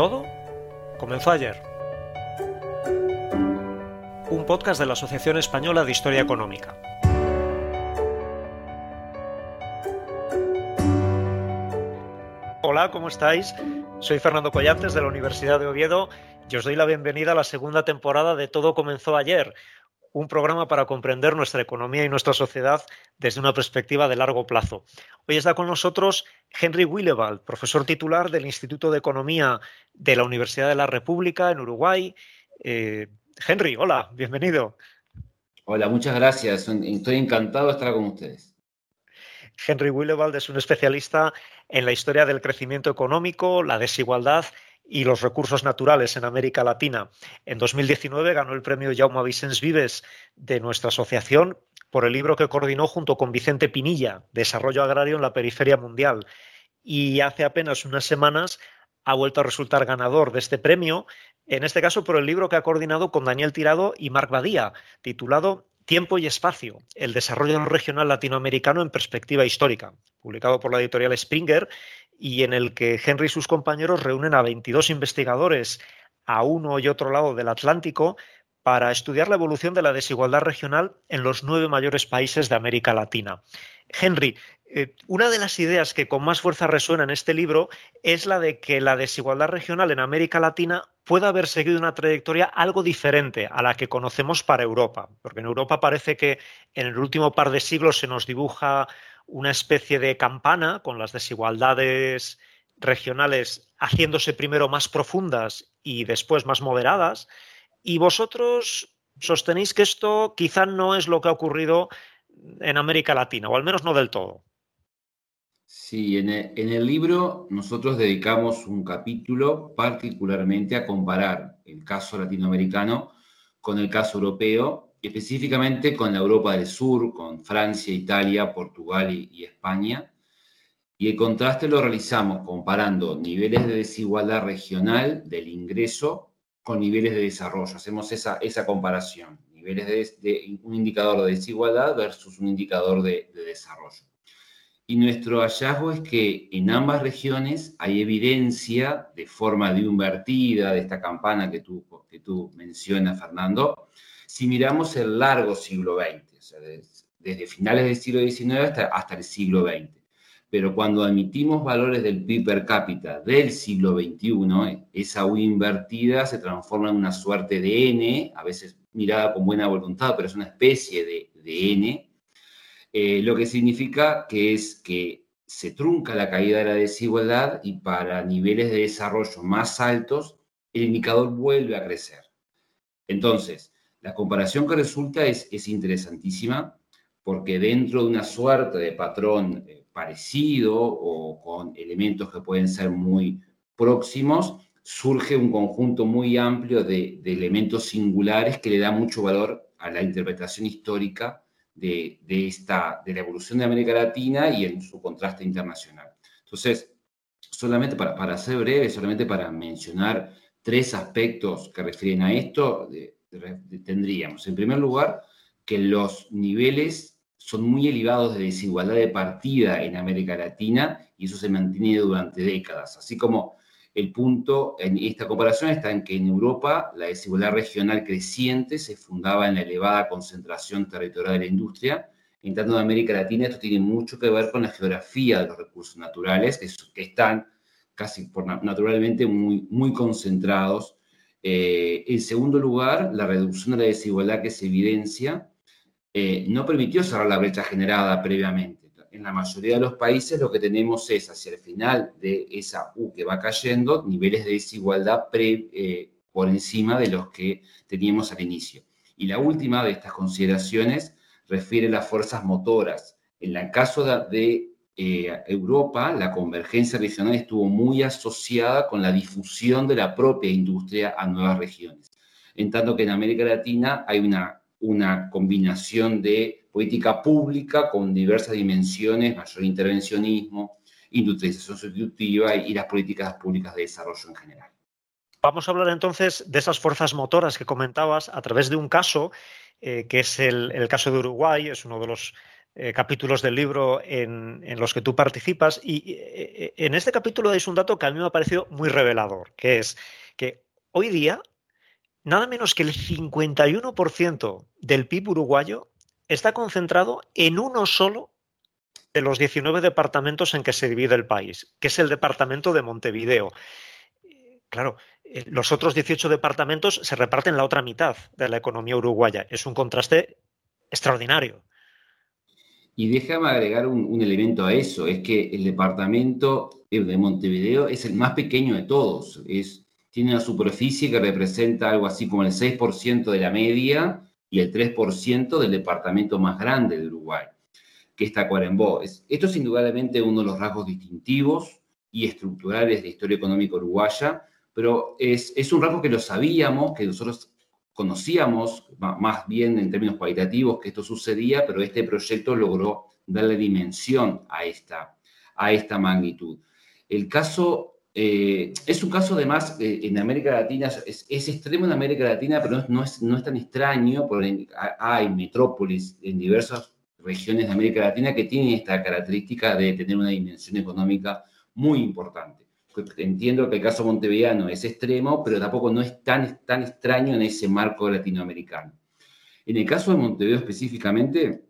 Todo comenzó ayer. Un podcast de la Asociación Española de Historia Económica. Hola, ¿cómo estáis? Soy Fernando Collantes de la Universidad de Oviedo y os doy la bienvenida a la segunda temporada de Todo comenzó ayer, un programa para comprender nuestra economía y nuestra sociedad desde una perspectiva de largo plazo. Hoy está con nosotros Henry Willewald, profesor titular del Instituto de Economía de la Universidad de la República en Uruguay. Eh, Henry, hola, bienvenido. Hola, muchas gracias. Estoy encantado de estar con ustedes. Henry Willewald es un especialista en la historia del crecimiento económico, la desigualdad y los recursos naturales en América Latina. En 2019 ganó el premio Jaume Vicens Vives de nuestra asociación por el libro que coordinó junto con Vicente Pinilla, Desarrollo Agrario en la Periferia Mundial. Y hace apenas unas semanas ha vuelto a resultar ganador de este premio, en este caso por el libro que ha coordinado con Daniel Tirado y Marc Badía, titulado Tiempo y Espacio, el desarrollo regional latinoamericano en perspectiva histórica, publicado por la editorial Springer y en el que Henry y sus compañeros reúnen a 22 investigadores a uno y otro lado del Atlántico para estudiar la evolución de la desigualdad regional en los nueve mayores países de América Latina. Henry, eh, una de las ideas que con más fuerza resuena en este libro es la de que la desigualdad regional en América Latina puede haber seguido una trayectoria algo diferente a la que conocemos para Europa, porque en Europa parece que en el último par de siglos se nos dibuja una especie de campana con las desigualdades regionales haciéndose primero más profundas y después más moderadas. Y vosotros sostenéis que esto quizá no es lo que ha ocurrido en América Latina, o al menos no del todo. Sí, en el, libro nosotros dedicamos un capítulo particularmente a comparar el caso latinoamericano con el caso europeo específicamente con la Europa del Sur, con Francia, Italia, Portugal y, España. Y el contraste lo realizamos comparando niveles de desigualdad regional del ingreso con niveles de desarrollo. Hacemos esa, esa comparación, niveles de, un indicador de desigualdad versus un indicador de, desarrollo. Y nuestro hallazgo es que en ambas regiones hay evidencia de forma de invertida de esta campana que tú, que tú mencionas, Fernando, si miramos el largo siglo XX, desde, finales del siglo XIX hasta, el siglo XX. Pero cuando admitimos valores del PIB per cápita del siglo XXI, esa U invertida se transforma en una suerte de N, a veces mirada con buena voluntad, pero es una especie de, N, eh, lo que significa que es que se trunca la caída de la desigualdad y para niveles de desarrollo más altos, el indicador vuelve a crecer. Entonces, la comparación que resulta es, es interesantísima porque dentro de una suerte de patrón eh, parecido o con elementos que pueden ser muy próximos, surge un conjunto muy amplio de, elementos singulares que le da mucho valor a la interpretación histórica de, esta, de la evolución de América Latina y en su contraste internacional. Entonces, solamente para, para ser breve, solamente para mencionar tres aspectos que refieren a esto, tendríamos, en primer lugar, que los niveles son muy elevados de desigualdad de partida en América Latina y eso se mantiene durante décadas, así como el punto en esta comparación está en que en Europa la desigualdad regional creciente se fundaba en la elevada concentración territorial de la industria. En tanto, en América Latina esto tiene mucho que ver con la geografía de los recursos naturales, que, están casi por, naturalmente muy, muy concentrados. Eh, en segundo lugar, la reducción de la desigualdad que se evidencia eh, no permitió cerrar la brecha generada previamente en la mayoría de los países lo que tenemos es hacia el final de esa U que va cayendo, niveles de desigualdad eh, por encima de los que teníamos al inicio. Y la última de estas consideraciones refiere a las fuerzas motoras. En el caso de, eh, Europa, la convergencia regional estuvo muy asociada con la difusión de la propia industria a nuevas regiones. En tanto que en América Latina hay una, una combinación de política pública con diversas dimensiones, mayor intervencionismo, industrialización sustitutiva y las políticas públicas de desarrollo en general. Vamos a hablar entonces de esas fuerzas motoras que comentabas a través de un caso, eh, que es el, caso de Uruguay, es uno de los eh, capítulos del libro en, los que tú participas. Y eh, en este capítulo es un dato que a mí me ha parecido muy revelador, que es que hoy día nada menos que el 51% del PIB uruguayo está concentrado en uno solo de los 19 departamentos en que se divide el país, que es el departamento de Montevideo. Claro, eh, los otros 18 departamentos se reparten la otra mitad de la economía uruguaya. Es un contraste extraordinario. Y déjame agregar un, elemento a eso, es que el departamento de Montevideo es el más pequeño de todos. Es, tiene una superficie que representa algo así como el 6% de la media y el 3% del departamento más grande de Uruguay, que está Tacuarembó. esto es indudablemente uno de los rasgos distintivos y estructurales de la historia económica uruguaya, pero es, es un rasgo que lo sabíamos, que nosotros conocíamos más bien en términos cualitativos que esto sucedía, pero este proyecto logró darle dimensión a esta, a esta magnitud. El caso eh, es un caso además eh, en América Latina, es, extremo en América Latina, pero no es, no es tan extraño, porque hay metrópolis en diversas regiones de América Latina que tienen esta característica de tener una dimensión económica muy importante. Entiendo que el caso montevideano es extremo, pero tampoco no es tan, tan extraño en ese marco latinoamericano. En el caso de Montevideo específicamente,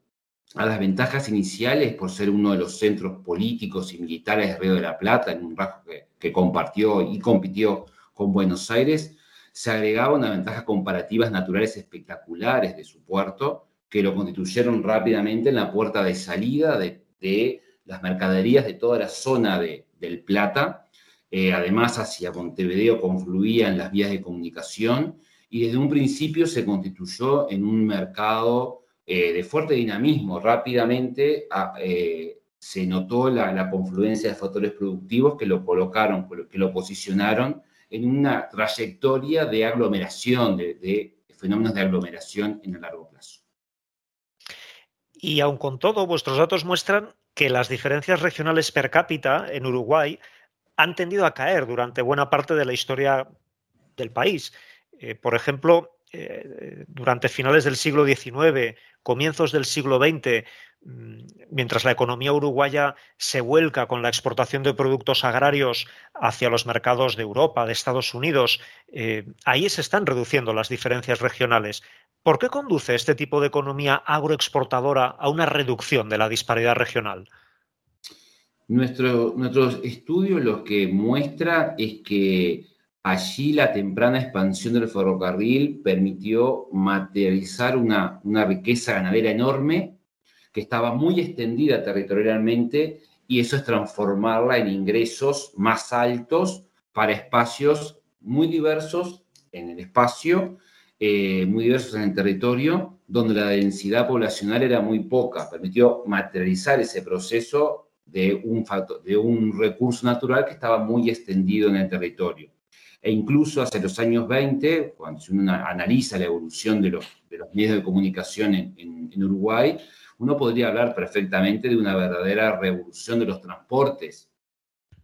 a las ventajas iniciales por ser uno de los centros políticos y militares de Río de la Plata, en un rasgo que compartió y compitió con Buenos Aires, se agregaba una ventaja comparativas naturales espectaculares de su puerto, que lo constituyeron rápidamente en la puerta de salida de, las mercaderías de toda la zona de, del Plata. Eh, además, hacia Montevideo confluían las vías de comunicación y desde un principio se constituyó en un mercado eh, de fuerte dinamismo. Rápidamente eh, se notó la, confluencia de factores productivos que lo colocaron, que lo posicionaron en una trayectoria de aglomeración, de, fenómenos de aglomeración en el largo plazo. Y aun con todo, vuestros datos muestran que las diferencias regionales per cápita en Uruguay han tendido a caer durante buena parte de la historia del país. Eh, por ejemplo, eh, durante finales del siglo XIX, comienzos del siglo XX, Mm, mientras la economía uruguaya se vuelca con la exportación de productos agrarios hacia los mercados de Europa, de Estados Unidos, eh, ahí se están reduciendo las diferencias regionales. ¿Por qué conduce este tipo de economía agroexportadora a una reducción de la disparidad regional? Nuestro, estudio lo que muestra es que allí la temprana expansión del ferrocarril permitió materializar una, una riqueza ganadera enorme que estaba muy extendida territorialmente y eso es transformarla en ingresos más altos para espacios muy diversos en el espacio, eh, muy diversos en el territorio, donde la densidad poblacional era muy poca. Permitió materializar ese proceso de un, recurso natural que estaba muy extendido en el territorio. e incluso hacia los años 20, cuando uno analiza la evolución de los, medios de comunicación en, Uruguay, uno podría hablar perfectamente de una verdadera revolución de los transportes,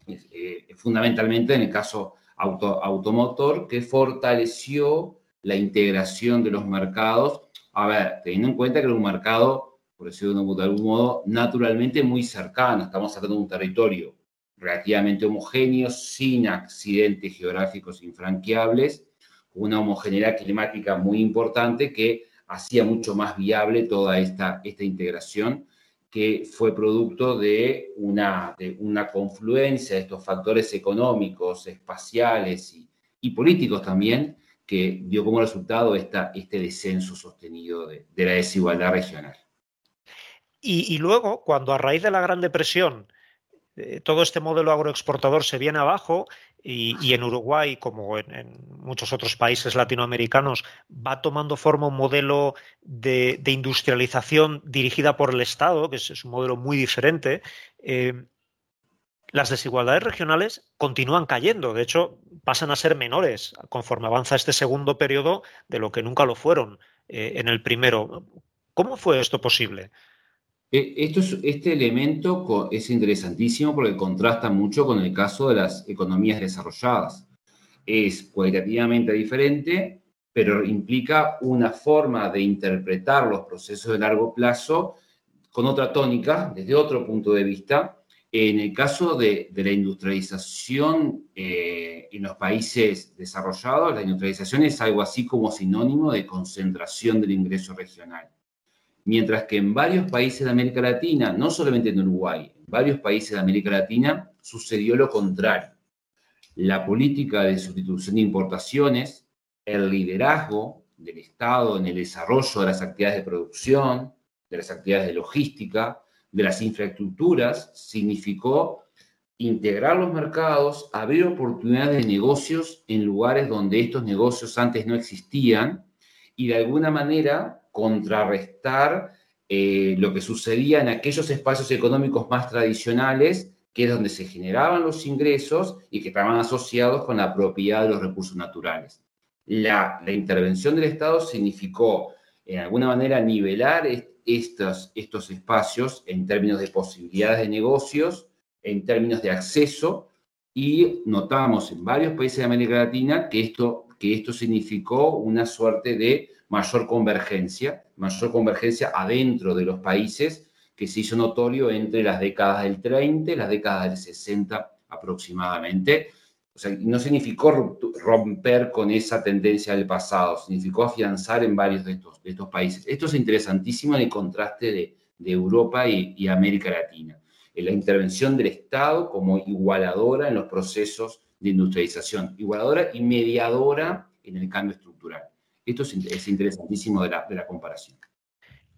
eh, fundamentalmente en el caso auto, automotor, que fortaleció la integración de los mercados. A ver, teniendo en cuenta que era un mercado, por decirlo de algún modo, naturalmente muy cercano. Estamos hablando de un territorio relativamente homogéneo, sin accidentes geográficos infranqueables, una homogeneidad climática muy importante que hacía mucho más viable toda esta, integración que fue producto de una, confluencia de estos factores económicos, espaciales y, políticos también, que dio como resultado este descenso sostenido de la desigualdad regional. Y, luego, cuando a raíz de la Gran Depresión eh, todo este modelo agroexportador se viene abajo y, en Uruguay, como en, muchos otros países latinoamericanos, va tomando forma un modelo de, industrialización dirigida por el Estado, que es, un modelo muy diferente. Eh, las desigualdades regionales continúan cayendo, de hecho, pasan a ser menores conforme avanza este segundo periodo de lo que nunca lo fueron eh, en el primero. ¿Cómo fue esto posible? Eh, esto este elemento es interesantísimo porque contrasta mucho con el caso de las economías desarrolladas. Es cualitativamente diferente, pero implica una forma de interpretar los procesos de largo plazo con otra tónica, desde otro punto de vista. En el caso de, la industrialización eh, en los países desarrollados, la industrialización es algo así como sinónimo de concentración del ingreso regional mientras que en varios países de América Latina, no solamente en Uruguay, en varios países de América Latina sucedió lo contrario. La política de sustitución de importaciones, el liderazgo del Estado en el desarrollo de las actividades de producción, de las actividades de logística, de las infraestructuras, significó integrar los mercados, abrir oportunidades de negocios en lugares donde estos negocios antes no existían y de alguna manera contrarrestar eh, lo que sucedía en aquellos espacios económicos más tradicionales, que es donde se generaban los ingresos y que estaban asociados con la propiedad de los recursos naturales. La, intervención del Estado significó, en alguna manera, nivelar estos, estos espacios en términos de posibilidades de negocios, en términos de acceso, y notamos en varios países de América Latina que esto, que esto significó una suerte de mayor convergencia, mayor convergencia adentro de los países que se hizo notorio entre las décadas del 30 y las décadas del 60 aproximadamente. O sea, no significó romper con esa tendencia del pasado, significó afianzar en varios de estos, de estos países. Esto es interesantísimo en el contraste de, de Europa y, y, América Latina. En la intervención del Estado como igualadora en los procesos de industrialización, igualadora y mediadora en el cambio estructural. Esto es, interesantísimo de la, comparación.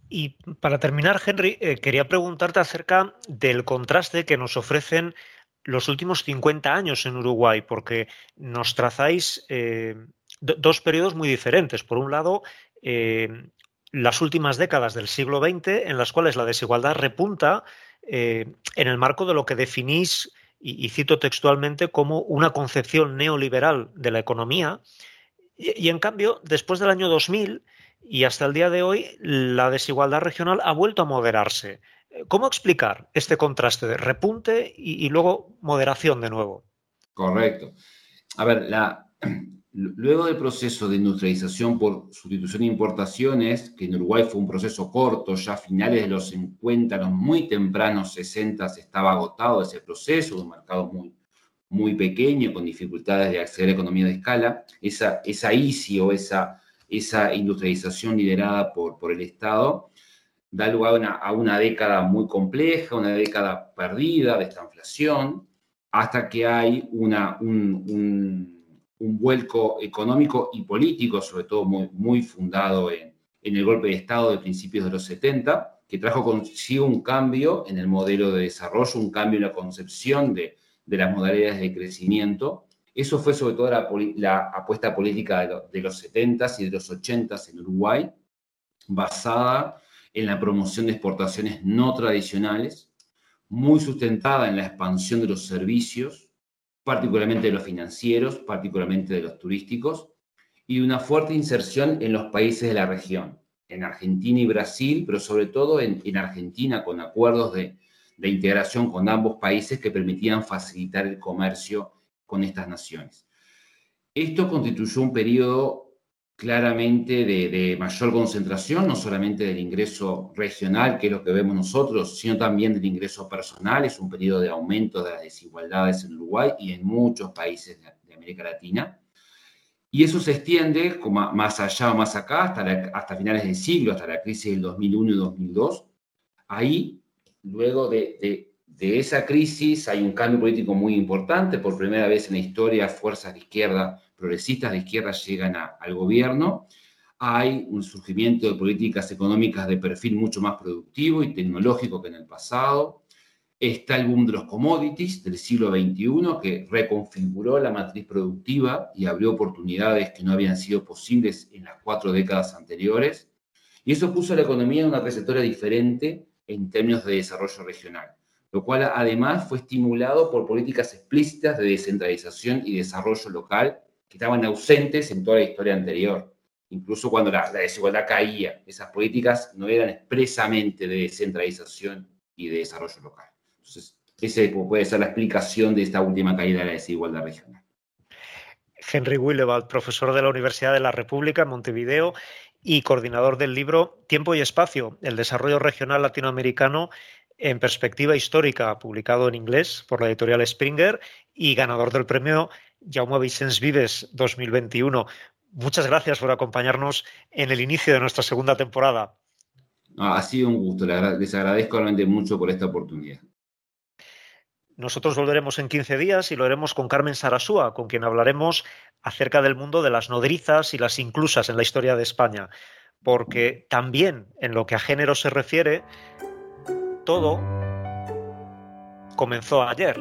Y para terminar, Henry, eh, quería preguntarte acerca del contraste que nos ofrecen los últimos 50 años en Uruguay, porque nos trazáis eh, dos periodos muy diferentes. Por un lado, eh, las últimas décadas del siglo XX, en las cuales la desigualdad repunta en el marco de lo que definís, y cito textualmente, como una concepción neoliberal de la economía, y, en cambio, después del año 2000 y hasta el día de hoy, la desigualdad regional ha vuelto a moderarse. ¿Cómo explicar este contraste de repunte y, luego moderación de nuevo? Correcto. A ver, la, luego del proceso de industrialización por sustitución de importaciones, que en Uruguay fue un proceso corto, ya a finales de los 50, los muy tempranos 60 se estaba agotado ese proceso, un mercado muy, muy pequeño, con dificultades de acceder a economía de escala, esa, esa ICI o esa, esa industrialización liderada por, por el Estado da lugar a una, década muy compleja, una década perdida de esta inflación, hasta que hay una, un, un, un, vuelco económico y político, sobre todo muy, fundado en, el golpe de Estado de principios de los 70, que trajo consigo un cambio en el modelo de desarrollo, un cambio en la concepción de, de las modalidades de crecimiento. Eso fue sobre todo la, apuesta política de, los 70s y de los 80s en Uruguay, basada en la promoción de exportaciones no tradicionales, muy sustentada en la expansión de los servicios, particularmente de los financieros, particularmente de los turísticos, y una fuerte inserción en los países de la región, en Argentina y Brasil, pero sobre todo en, Argentina con acuerdos de, de integración con ambos países que permitían facilitar el comercio con estas naciones. Esto constituyó un periodo claramente de, mayor concentración, no solamente del ingreso regional, que es lo que vemos nosotros, sino también del ingreso personal. Es un periodo de aumento de las desigualdades en Uruguay y en muchos países de, América Latina. Y eso se extiende más allá o más acá, hasta, hasta finales del siglo, hasta la crisis del 2001 y 2002. Ahí, luego de, de esa crisis, hay un cambio político muy importante. Por primera vez en la historia, fuerzas de izquierda progresistas de izquierda llegan al gobierno, hay un surgimiento de políticas económicas de perfil mucho más productivo y tecnológico que en el pasado. Está el boom de los commodities del siglo XXI que reconfiguró la matriz productiva y abrió oportunidades que no habían sido posibles en las cuatro décadas anteriores. Y eso puso a la economía en una trayectoria diferente en términos de desarrollo regional, lo cual además fue estimulado por políticas explícitas de descentralización y desarrollo local que estaban ausentes en toda la historia anterior. Incluso cuando la, desigualdad caía, esas políticas no eran expresamente de descentralización y de desarrollo local. Entonces, esa puede ser la explicación de esta última caída de la desigualdad regional. Henry Willewald, profesor de la Universidad de la República en Montevideo y coordinador del libro Tiempo y Espacio, el desarrollo regional latinoamericano en perspectiva histórica, publicado en inglés por la editorial Springer y ganador del premio Jaume Vicens Vives 2021. Muchas gracias por acompañarnos en el inicio de nuestra segunda temporada. ha sido un gusto, les agradezco realmente mucho por esta oportunidad. Nosotros volveremos en 15 días y lo haremos con Carmen Sarasúa, con quien hablaremos acerca del mundo de las nodrizas y las inclusas en la historia de España, porque también en lo que a género se refiere, todo comenzó ayer.